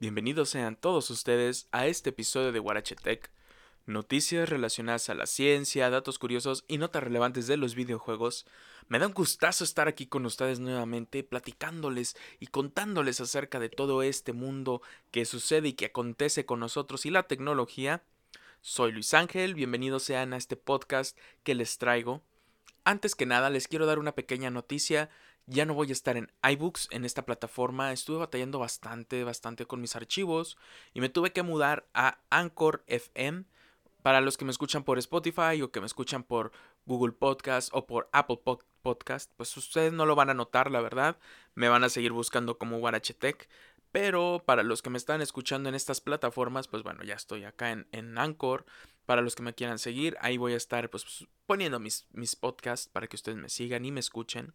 Bienvenidos sean todos ustedes a este episodio de Guarachetec, noticias relacionadas a la ciencia, datos curiosos y notas relevantes de los videojuegos. Me da un gustazo estar aquí con ustedes nuevamente, platicándoles y contándoles acerca de todo este mundo que sucede y que acontece con nosotros y la tecnología. Soy Luis Ángel, bienvenidos sean a este podcast que les traigo. Antes que nada, les quiero dar una pequeña noticia ya no voy a estar en iBooks, en esta plataforma. Estuve batallando bastante, bastante con mis archivos y me tuve que mudar a Anchor FM. Para los que me escuchan por Spotify o que me escuchan por Google Podcast o por Apple Podcast, pues ustedes no lo van a notar, la verdad. Me van a seguir buscando como Guarachetec. Pero para los que me están escuchando en estas plataformas, pues bueno, ya estoy acá en, en Anchor. Para los que me quieran seguir, ahí voy a estar pues poniendo mis, mis podcasts para que ustedes me sigan y me escuchen.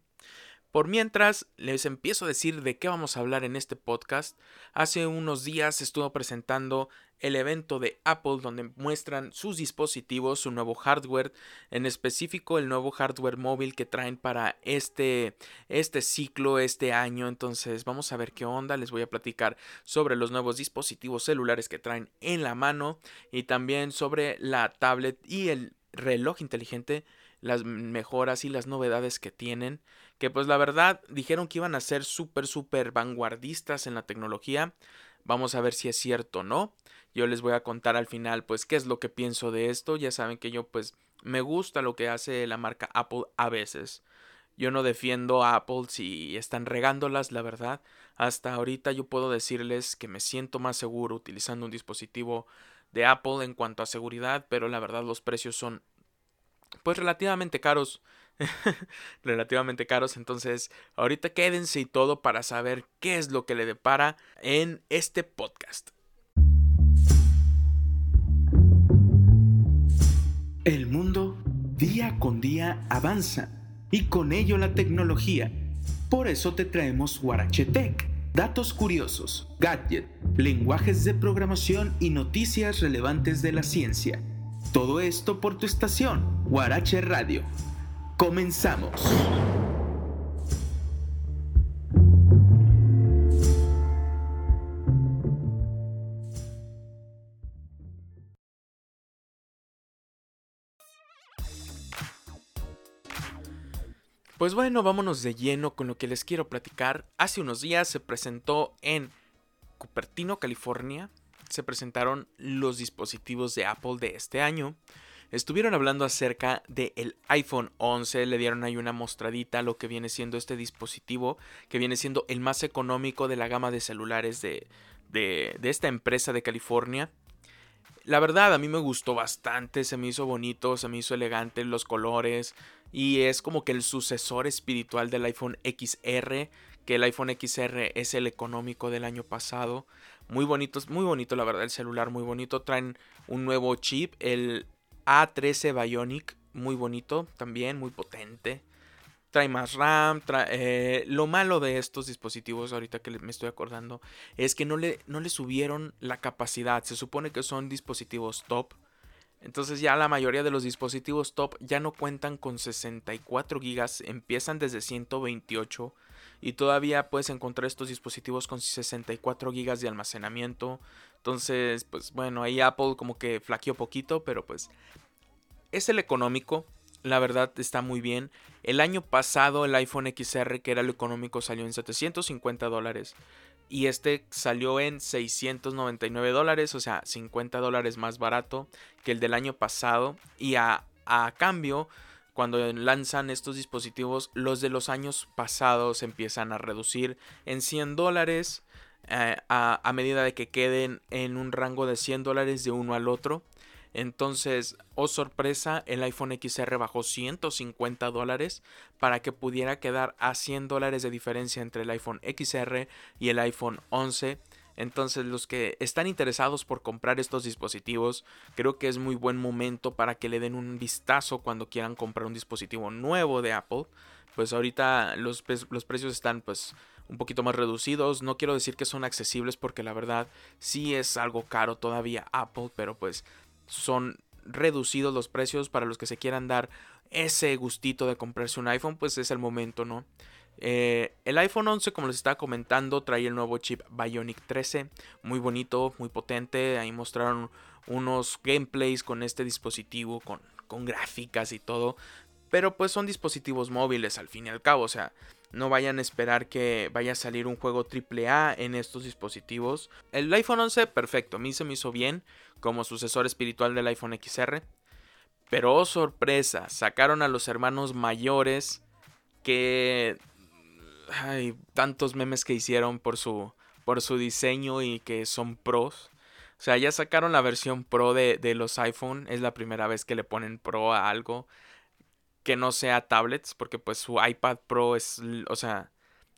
Por mientras, les empiezo a decir de qué vamos a hablar en este podcast. Hace unos días estuvo presentando el evento de Apple donde muestran sus dispositivos, su nuevo hardware, en específico el nuevo hardware móvil que traen para este, este ciclo, este año. Entonces vamos a ver qué onda, les voy a platicar sobre los nuevos dispositivos celulares que traen en la mano y también sobre la tablet y el reloj inteligente, las mejoras y las novedades que tienen que pues la verdad dijeron que iban a ser súper, súper vanguardistas en la tecnología. Vamos a ver si es cierto o no. Yo les voy a contar al final pues qué es lo que pienso de esto. Ya saben que yo pues me gusta lo que hace la marca Apple a veces. Yo no defiendo a Apple si están regándolas, la verdad. Hasta ahorita yo puedo decirles que me siento más seguro utilizando un dispositivo de Apple en cuanto a seguridad, pero la verdad los precios son pues relativamente caros. relativamente caros. Entonces, ahorita quédense y todo para saber qué es lo que le depara en este podcast. El mundo día con día avanza y con ello la tecnología. Por eso te traemos Guarachetec, datos curiosos, gadgets, lenguajes de programación y noticias relevantes de la ciencia. Todo esto por tu estación, Guarache Radio Comenzamos. Pues bueno, vámonos de lleno con lo que les quiero platicar. Hace unos días se presentó en Cupertino, California, se presentaron los dispositivos de Apple de este año estuvieron hablando acerca del iPhone 11, le dieron ahí una mostradita a lo que viene siendo este dispositivo, que viene siendo el más económico de la gama de celulares de, de, de esta empresa de California. La verdad, a mí me gustó bastante, se me hizo bonito, se me hizo elegante los colores y es como que el sucesor espiritual del iPhone XR, que el iPhone XR es el económico del año pasado. Muy bonito, muy bonito la verdad el celular, muy bonito. Traen un nuevo chip, el a13 Bionic, muy bonito también, muy potente. Trae más RAM. Eh, lo malo de estos dispositivos, ahorita que me estoy acordando, es que no le, no le subieron la capacidad. Se supone que son dispositivos top. Entonces ya la mayoría de los dispositivos top ya no cuentan con 64 GB, empiezan desde 128 y todavía puedes encontrar estos dispositivos con 64 GB de almacenamiento. Entonces, pues bueno, ahí Apple como que flaqueó poquito, pero pues es el económico. La verdad está muy bien. El año pasado el iPhone XR, que era el económico, salió en 750 dólares. Y este salió en 699 dólares, o sea, 50 dólares más barato que el del año pasado. Y a, a cambio, cuando lanzan estos dispositivos, los de los años pasados empiezan a reducir en 100 dólares eh, a, medida de que queden en un rango de 100 dólares de uno al otro. Entonces, oh sorpresa, el iPhone XR bajó 150 dólares para que pudiera quedar a 100 dólares de diferencia entre el iPhone XR y el iPhone 11. Entonces, los que están interesados por comprar estos dispositivos, creo que es muy buen momento para que le den un vistazo cuando quieran comprar un dispositivo nuevo de Apple. Pues ahorita los, los precios están pues un poquito más reducidos. No quiero decir que son accesibles porque la verdad sí es algo caro todavía Apple, pero pues son reducidos los precios para los que se quieran dar ese gustito de comprarse un iPhone, pues es el momento, ¿no? Eh, el iPhone 11, como les estaba comentando, trae el nuevo chip Bionic 13. Muy bonito, muy potente. Ahí mostraron unos gameplays con este dispositivo, con, con gráficas y todo. Pero pues son dispositivos móviles al fin y al cabo. O sea, no vayan a esperar que vaya a salir un juego AAA en estos dispositivos. El iPhone 11, perfecto. A mí se me hizo bien como sucesor espiritual del iPhone XR. Pero oh, sorpresa, sacaron a los hermanos mayores que hay tantos memes que hicieron por su, por su diseño y que son pros. O sea, ya sacaron la versión pro de, de, los iPhone. Es la primera vez que le ponen pro a algo que no sea tablets. Porque pues su iPad Pro es... O sea,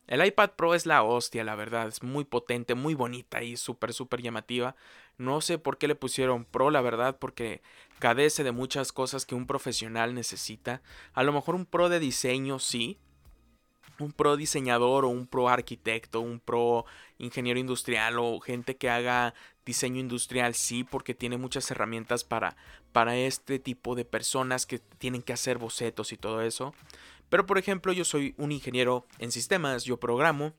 el iPad Pro es la hostia, la verdad. Es muy potente, muy bonita y súper, súper llamativa. No sé por qué le pusieron Pro, la verdad. Porque cadece de muchas cosas que un profesional necesita. A lo mejor un Pro de diseño, sí un pro diseñador o un pro arquitecto, un pro ingeniero industrial o gente que haga diseño industrial, sí, porque tiene muchas herramientas para, para este tipo de personas que tienen que hacer bocetos y todo eso. Pero por ejemplo, yo soy un ingeniero en sistemas, yo programo,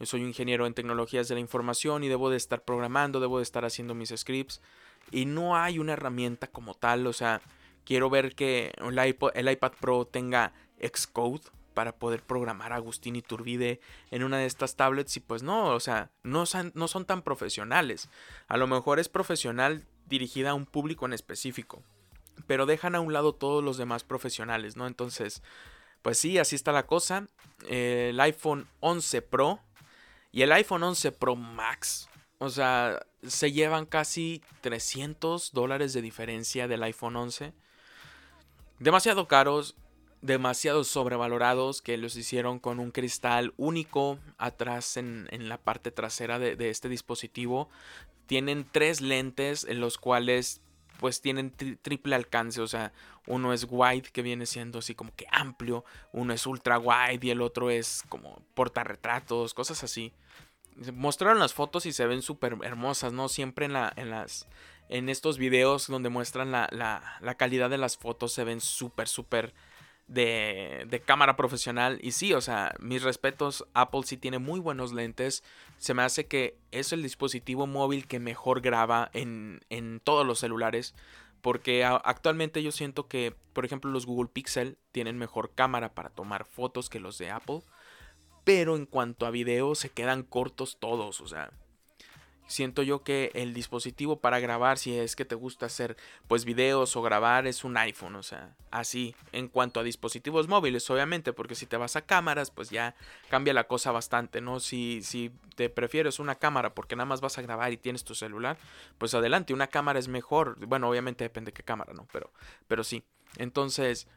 yo soy un ingeniero en tecnologías de la información y debo de estar programando, debo de estar haciendo mis scripts y no hay una herramienta como tal, o sea, quiero ver que el el iPad Pro tenga Xcode, para poder programar a Agustín Iturbide en una de estas tablets y pues no, o sea, no son, no son tan profesionales. A lo mejor es profesional dirigida a un público en específico, pero dejan a un lado todos los demás profesionales, ¿no? Entonces, pues sí, así está la cosa. El iPhone 11 Pro y el iPhone 11 Pro Max, o sea, se llevan casi 300 dólares de diferencia del iPhone 11. Demasiado caros demasiado sobrevalorados que los hicieron con un cristal único atrás en, la parte trasera de, este dispositivo. Tienen tres lentes en los cuales pues tienen triple alcance, o sea, uno es wide que viene siendo así como que amplio, uno es ultra wide y el otro es como portarretratos, cosas así. Mostraron las fotos y se ven súper hermosas, ¿no? Siempre en, la, en, las, en estos videos donde muestran la, la, la calidad de las fotos se ven súper, súper de, cámara profesional. Y sí, o sea, mis respetos, Apple sí tiene muy buenos lentes. Se me hace que es el dispositivo móvil que mejor graba en, en todos los celulares. Porque actualmente yo siento que, por ejemplo, los Google Pixel tienen mejor cámara para tomar fotos que los de Apple. Pero en cuanto a video se quedan cortos todos. O sea, siento yo que el dispositivo para grabar, si es que te gusta hacer pues videos o grabar, es un iPhone, o sea, así. En cuanto a dispositivos móviles, obviamente, porque si te vas a cámaras, pues ya cambia la cosa bastante, ¿no? Si, si te prefieres una cámara porque nada más vas a grabar y tienes tu celular, pues adelante, una cámara es mejor. Bueno, obviamente depende de qué cámara, ¿no? Pero, pero sí. Entonces,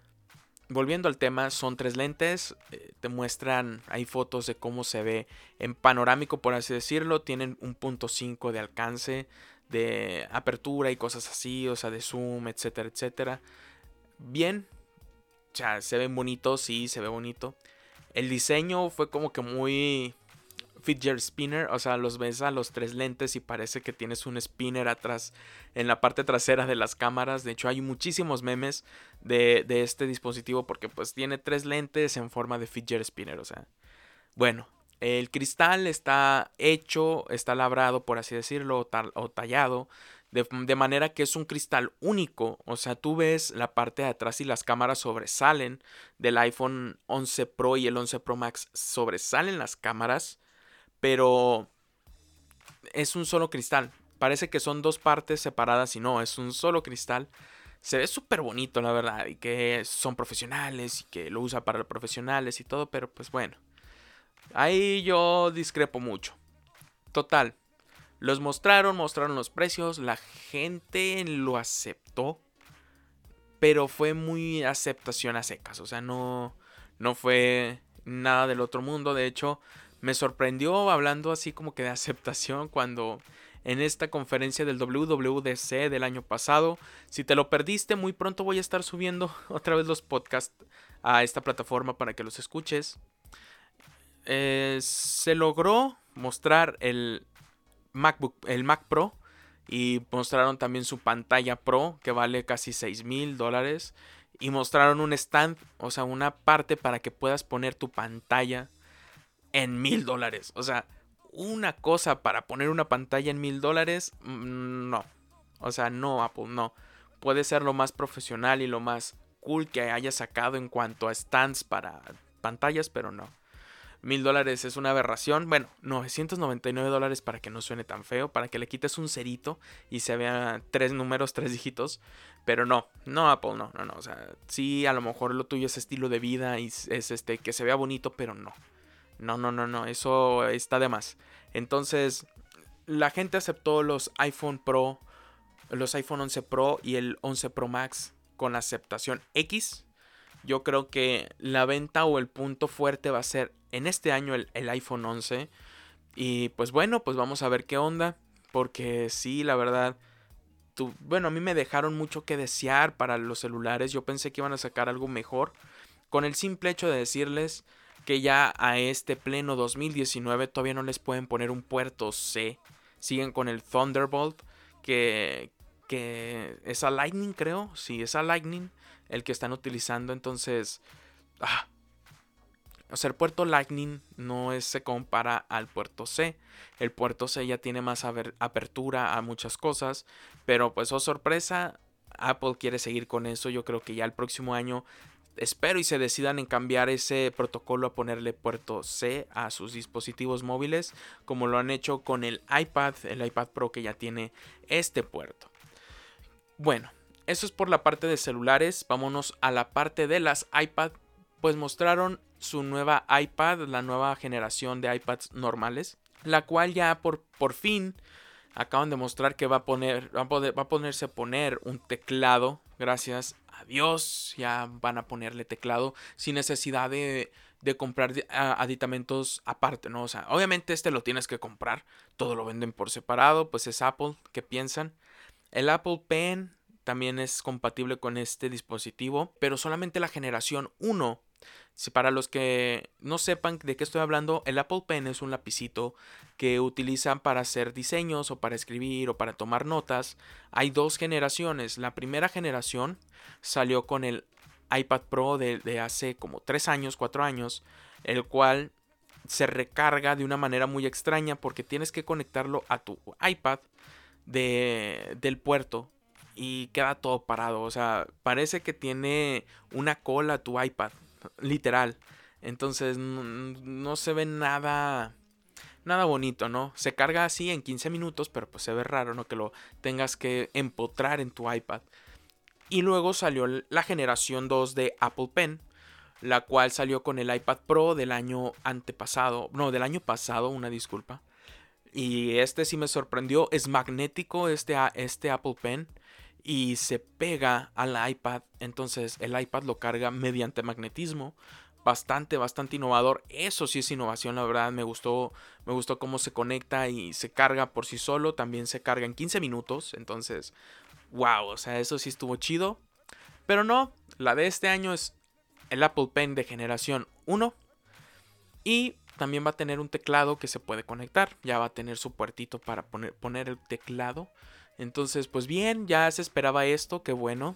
volviendo al tema, son tres lentes. Eh, te muestran, hay fotos de cómo se ve en panorámico, por así decirlo. Tienen un punto 5 de alcance, de apertura y cosas así, o sea, de zoom, etcétera, etcétera. Bien, o sea, se ven bonitos, sí, se ve bonito. El diseño fue como que muy fidget spinner, o sea, los ves a los tres lentes y parece que tienes un spinner atrás en la parte trasera de las cámaras. De hecho, hay muchísimos memes de, este dispositivo porque pues tiene tres lentes en forma de fidget spinner, o sea, bueno. El cristal está hecho, está labrado, por así decirlo, o, tallado, de, de, manera que es un cristal único. O sea, tú ves la parte de atrás y las cámaras sobresalen del iPhone 11 Pro y el 11 Pro Max. Sobresalen las cámaras pero es un solo cristal. Parece que son dos partes separadas y no, es un solo cristal. Se ve súper bonito, la verdad, y que son profesionales y que lo usa para profesionales y todo, pero pues bueno. Ahí yo discrepo mucho. Total. Los mostraron, mostraron los precios, la gente lo aceptó, pero fue muy aceptación a secas, o sea, no, no fue nada del otro mundo, de hecho, me sorprendió hablando así como que de aceptación cuando en esta conferencia del WWDC del año pasado. Si te lo perdiste, muy pronto voy a estar subiendo otra vez los podcasts a esta plataforma para que los escuches. Eh, se logró mostrar el MacBook, el Mac Pro y mostraron también su pantalla Pro que vale casi 6 mil dólares y mostraron un stand, o sea, una parte para que puedas poner tu pantalla en mil dólares. O sea, una cosa para poner una pantalla en mil dólares, mm, no. O sea, no, Apple, no. Puede ser lo más profesional y lo más cool que haya sacado en cuanto a stands para pantallas, pero no. Mil dólares es una aberración. Bueno, 999 dólares para que no suene tan feo, para que le quites un cerito y se vean tres números, tres dígitos. Pero no, no Apple, no, no, no. O sea, sí, a lo mejor lo tuyo es estilo de vida y es este que se vea bonito, pero no. No, no, no, no, eso está de más. Entonces, la gente aceptó los iPhone Pro, los iPhone 11 Pro y el 11 Pro Max con aceptación X. Yo creo que la venta o el punto fuerte va a ser en este año el, iPhone 11. Y pues bueno, pues vamos a ver qué onda. Porque sí, la verdad, bueno, a mí me dejaron mucho que desear para los celulares. Yo pensé que iban a sacar algo mejor. Con el simple hecho de decirles que ya a este pleno 2019 todavía no les pueden poner un puerto C. Siguen con el Thunderbolt, que, que es a Lightning, creo. Sí, es a Lightning el que están utilizando. Entonces, ah, o sea, el puerto Lightning no es, se compara al puerto C. El puerto C ya tiene más apertura a muchas cosas. Pero pues, oh sorpresa, Apple quiere seguir con eso. Yo creo que ya el próximo año espero y se decidan en cambiar ese protocolo a ponerle puerto C a sus dispositivos móviles, como lo han hecho con el iPad, el iPad Pro que ya tiene este puerto. Bueno, eso es por la parte de celulares, vámonos a la parte de las iPad, pues mostraron su nueva iPad, la nueva generación de iPads normales, la cual ya por, por fin acaban de mostrar que va a poner va a, poder, va a ponerse a poner un teclado gracias adiós, ya van a ponerle teclado sin necesidad de, de comprar aditamentos aparte, ¿no? O sea, obviamente este lo tienes que comprar, todo lo venden por separado, pues es Apple, ¿qué piensan? El Apple Pen también es compatible con este dispositivo, pero solamente la generación 1 si para los que no sepan de qué estoy hablando, el Apple Pen es un lapicito que utilizan para hacer diseños o para escribir o para tomar notas. Hay dos generaciones. La primera generación salió con el iPad Pro de, hace como 3 años, 4 años, el cual se recarga de una manera muy extraña porque tienes que conectarlo a tu iPad de, del puerto y queda todo parado. O sea, parece que tiene una cola tu iPad literal. Entonces no, se ve nada nada bonito, ¿no? Se carga así en 15 minutos, pero pues se ve raro, ¿no? Que lo tengas que empotrar en tu iPad. Y luego salió la generación 2 de Apple Pen, la cual salió con el iPad Pro del año antepasado, no, del año pasado, una disculpa. Y este sí me sorprendió, es magnético este, este Apple Pen y se pega al iPad. Entonces el iPad lo carga mediante magnetismo. Bastante, bastante innovador. Eso sí es innovación, la verdad. Me gustó, me gustó cómo se conecta y se carga por sí solo. También se carga en 15 minutos. Entonces, wow, o sea, eso sí estuvo chido. Pero no, la de este año es el Apple Pen de generación 1. Y también va a tener un teclado que se puede conectar. Ya va a tener su puertito para poner, poner el teclado. Entonces, pues bien, ya se esperaba esto, qué bueno.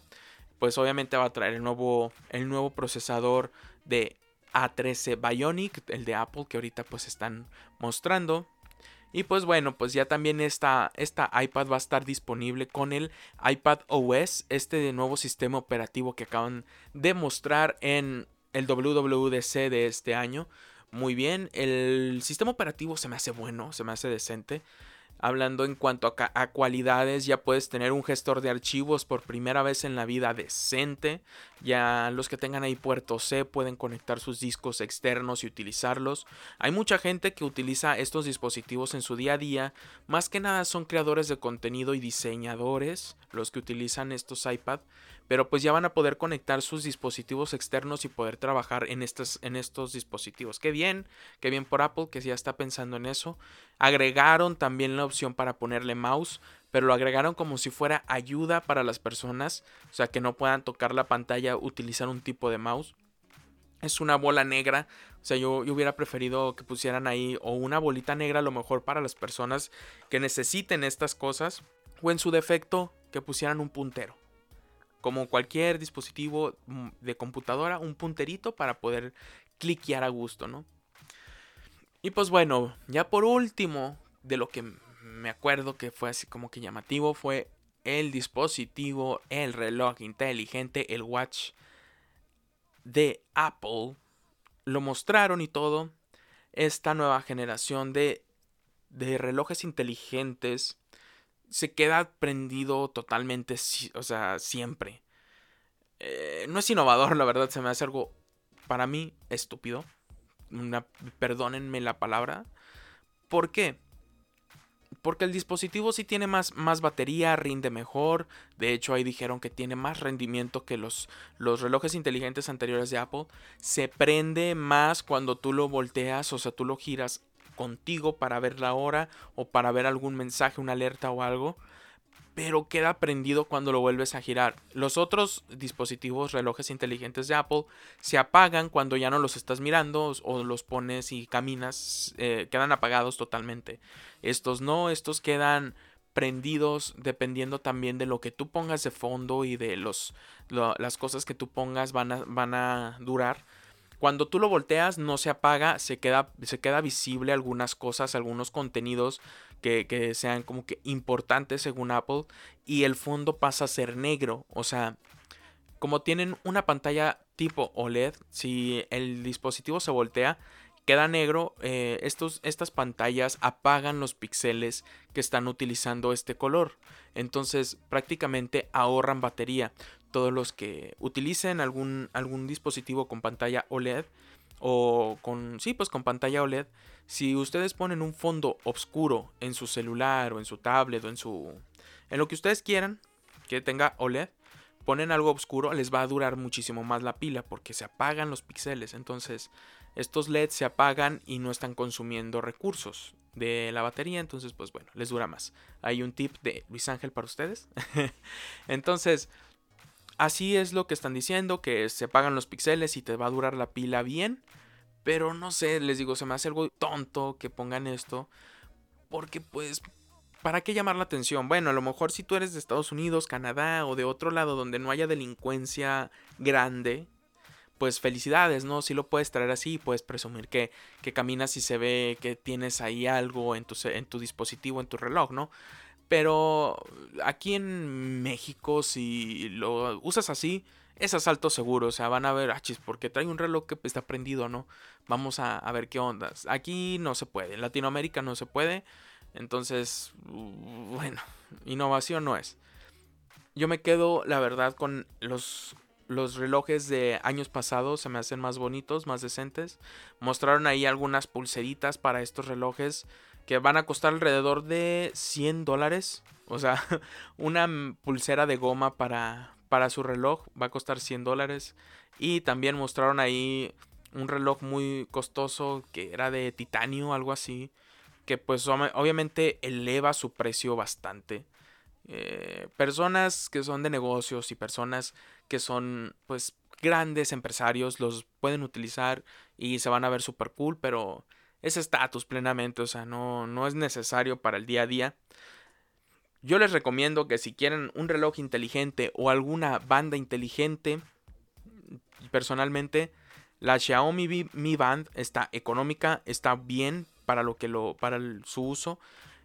Pues obviamente va a traer el nuevo, el nuevo procesador de A13 Bionic, el de Apple que ahorita pues están mostrando. Y pues bueno, pues ya también esta, esta iPad va a estar disponible con el iPad OS, este nuevo sistema operativo que acaban de mostrar en el WWDC de este año. Muy bien, el sistema operativo se me hace bueno, se me hace decente. Hablando en cuanto a, cualidades, ya puedes tener un gestor de archivos por primera vez en la vida decente. Ya los que tengan ahí puerto C pueden conectar sus discos externos y utilizarlos. Hay mucha gente que utiliza estos dispositivos en su día a día. Más que nada son creadores de contenido y diseñadores los que utilizan estos iPad pero pues ya van a poder conectar sus dispositivos externos y poder trabajar en estos, en estos dispositivos. Qué bien, qué bien por Apple que ya está pensando en eso. Agregaron también la opción para ponerle mouse, pero lo agregaron como si fuera ayuda para las personas, o sea que no puedan tocar la pantalla, utilizar un tipo de mouse. Es una bola negra, o sea, yo, yo hubiera preferido que pusieran ahí o una bolita negra a lo mejor para las personas que necesiten estas cosas, o en su defecto que pusieran un puntero como cualquier dispositivo mm, de computadora, un punterito para poder cliquear a gusto, ¿no? Y pues bueno, ya por último, de lo que me acuerdo que fue así como que llamativo, fue el dispositivo, el reloj inteligente, el watch de Apple. Lo mostraron y todo. Esta nueva generación de, de relojes inteligentes se queda prendido totalmente, o sea, siempre. Eh, no es innovador, la verdad, se me hace algo para mí estúpido. Perdónenme la palabra. ¿Por qué? Porque el dispositivo sí tiene más, más batería, rinde mejor. De hecho, ahí dijeron que tiene más rendimiento que los, los relojes inteligentes anteriores de Apple. Se prende más cuando tú lo volteas, o sea, tú lo giras contigo para ver la hora o para ver algún mensaje, una alerta o algo pero queda prendido cuando lo vuelves a girar. Los otros dispositivos, relojes inteligentes de Apple, se apagan cuando ya no los estás mirando o los pones y caminas, eh, quedan apagados totalmente. Estos no, estos quedan prendidos dependiendo también de lo que tú pongas de fondo y de los, las cosas que tú pongas van a, van a durar. Cuando tú lo volteas no se apaga, se queda, se queda visible algunas cosas, algunos contenidos que, sean como que importantes según Apple y el fondo pasa a ser negro. O sea, como tienen una pantalla tipo OLED, si el dispositivo se voltea, queda negro, eh, estos, estas pantallas apagan los píxeles que están utilizando este color. Entonces prácticamente ahorran batería. Todos los que utilicen algún, algún dispositivo con pantalla OLED o con, sí, pues con pantalla OLED, si ustedes ponen un fondo oscuro en su celular o en su tablet o en su... en lo que ustedes quieran que tenga OLED, ponen algo oscuro, les va a durar muchísimo más la pila porque se apagan los píxeles. Entonces, estos LEDs se apagan y no están consumiendo recursos de la batería. Entonces, pues bueno, les dura más. Hay un tip de Luis Ángel para ustedes. entonces, así es lo que están diciendo, que se apagan los píxeles y te va a durar la pila bien. Pero no sé, les digo, se me hace algo tonto que pongan esto. Porque pues, ¿para qué llamar la atención? Bueno, a lo mejor si tú eres de Estados Unidos, Canadá o de otro lado donde no haya delincuencia grande, pues felicidades, ¿no? Si lo puedes traer así, puedes presumir que, que caminas y se ve que tienes ahí algo en tu, en tu dispositivo, en tu reloj, ¿no? Pero aquí en México, si lo usas así, es asalto seguro. O sea, van a ver, ah, porque trae un reloj que está prendido, ¿no? Vamos a, ver qué ondas. Aquí no se puede, en Latinoamérica no se puede. Entonces, bueno, innovación no es. Yo me quedo, la verdad, con los, los relojes de años pasados. Se me hacen más bonitos, más decentes. Mostraron ahí algunas pulseritas para estos relojes que van a costar alrededor de 100 dólares. O sea, una pulsera de goma para, para su reloj va a costar 100 dólares. Y también mostraron ahí un reloj muy costoso que era de titanio, algo así. Que pues obviamente eleva su precio bastante. Eh, personas que son de negocios y personas que son pues grandes empresarios los pueden utilizar y se van a ver super cool, pero es estatus plenamente, o sea, no, no es necesario para el día a día. Yo les recomiendo que si quieren un reloj inteligente o alguna banda inteligente, personalmente la Xiaomi Mi Band está económica, está bien para lo que lo para su uso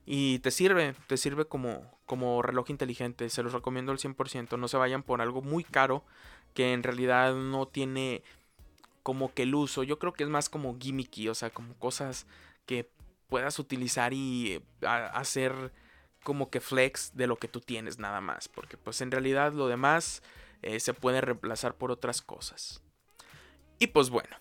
y te sirve, te sirve como como reloj inteligente, se los recomiendo al 100%, no se vayan por algo muy caro que en realidad no tiene como que el uso, yo creo que es más como gimmicky, o sea, como cosas que puedas utilizar y hacer como que flex de lo que tú tienes nada más. Porque pues en realidad lo demás eh, se puede reemplazar por otras cosas. Y pues bueno.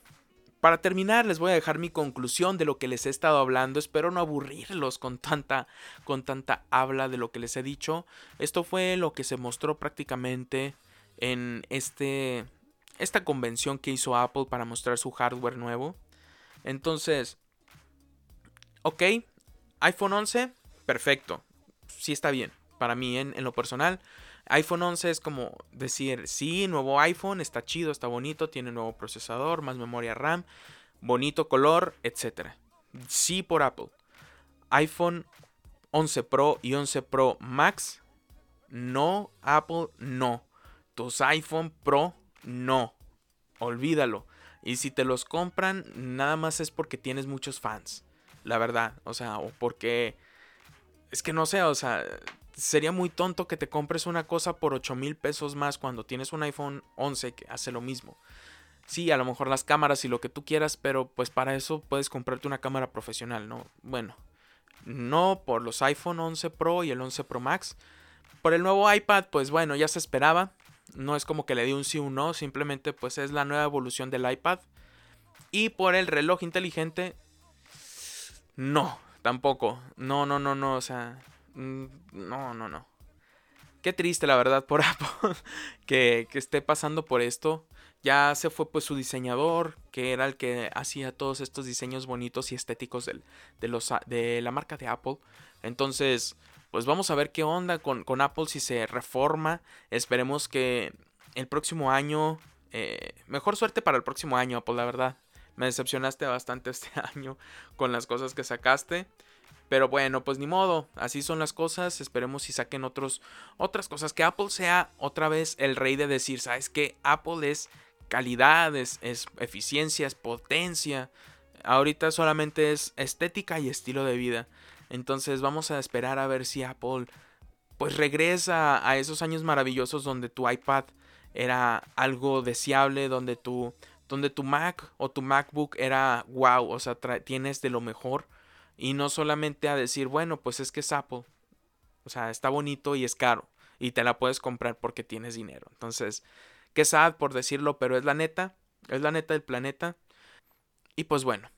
Para terminar les voy a dejar mi conclusión de lo que les he estado hablando. Espero no aburrirlos con tanta, con tanta habla de lo que les he dicho. Esto fue lo que se mostró prácticamente en este, esta convención que hizo Apple para mostrar su hardware nuevo. Entonces, ok, iPhone 11, perfecto sí está bien. Para mí, en, lo personal, iPhone 11 es como decir, sí, nuevo iPhone, está chido, está bonito, tiene nuevo procesador, más memoria RAM, bonito color, etc. Sí por Apple. iPhone 11 Pro y 11 Pro Max, no, Apple, no. Tus iPhone Pro, no. Olvídalo. Y si te los compran, nada más es porque tienes muchos fans. la verdad. O sea, o porque... Es que no sé, o sea, sería muy tonto que te compres una cosa por 8 mil pesos más cuando tienes un iPhone 11 que hace lo mismo. Sí, a lo mejor las cámaras y lo que tú quieras, pero pues para eso puedes comprarte una cámara profesional, ¿no? Bueno, no por los iPhone 11 Pro y el 11 Pro Max. Por el nuevo iPad, pues bueno, ya se esperaba. No es como que le di un sí o un no, simplemente pues es la nueva evolución del iPad. Y por el reloj inteligente, no, tampoco. No, no, no, no, o sea, mm, no, no, no. Qué triste la verdad por Apple que, que esté pasando por esto. Ya se fue pues su diseñador, que era el que hacía todos estos diseños bonitos y estéticos de, los, de la marca de Apple. Entonces, pues vamos a ver qué onda con, con Apple si se reforma. Esperemos que el próximo año... Eh, mejor suerte para el próximo año, Apple, la verdad. Me decepcionaste bastante este año con las cosas que sacaste. Pero bueno, pues ni modo, así son las cosas. Esperemos si saquen otros, otras cosas. Que Apple sea otra vez el rey de decir, ¿sabes qué? Apple es calidad, es, eficiencia, es potencia. Ahorita solamente es estética y estilo de vida. Entonces vamos a esperar a ver si Apple pues regresa a esos años maravillosos donde tu iPad era algo deseable, donde tu, donde tu Mac o tu MacBook era wow, o sea, tienes de lo mejor. Y no solamente a decir, bueno, pues es que es Apple. O sea, está bonito y es caro. Y te la puedes comprar porque tienes dinero. Entonces, Qué sad por decirlo, pero es la neta. Es la neta del planeta. Y pues bueno,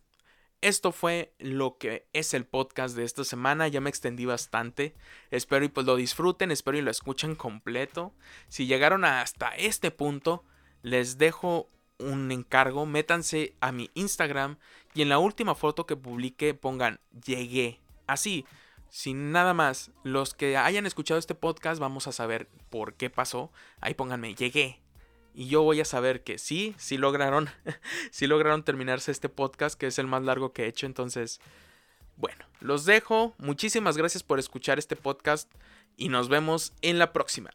esto fue lo que es el podcast de esta semana. Ya me extendí bastante. Espero y pues lo disfruten, espero y lo escuchen completo. Si llegaron hasta este punto, les dejo un encargo. Métanse a mi Instagram y en la última foto que publique pongan llegué. Así, sin nada más. Los que hayan escuchado este podcast vamos a saber por qué pasó. Ahí pónganme llegué y yo voy a saber que sí, sí lograron, sí lograron terminarse este podcast, que es el más largo que he hecho. Entonces, bueno, los dejo. Muchísimas gracias por escuchar este podcast y nos vemos en la próxima.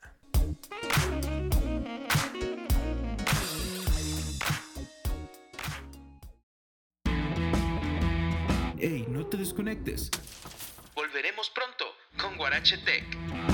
Hey, no te desconectes. Volveremos pronto con Guarache Tech.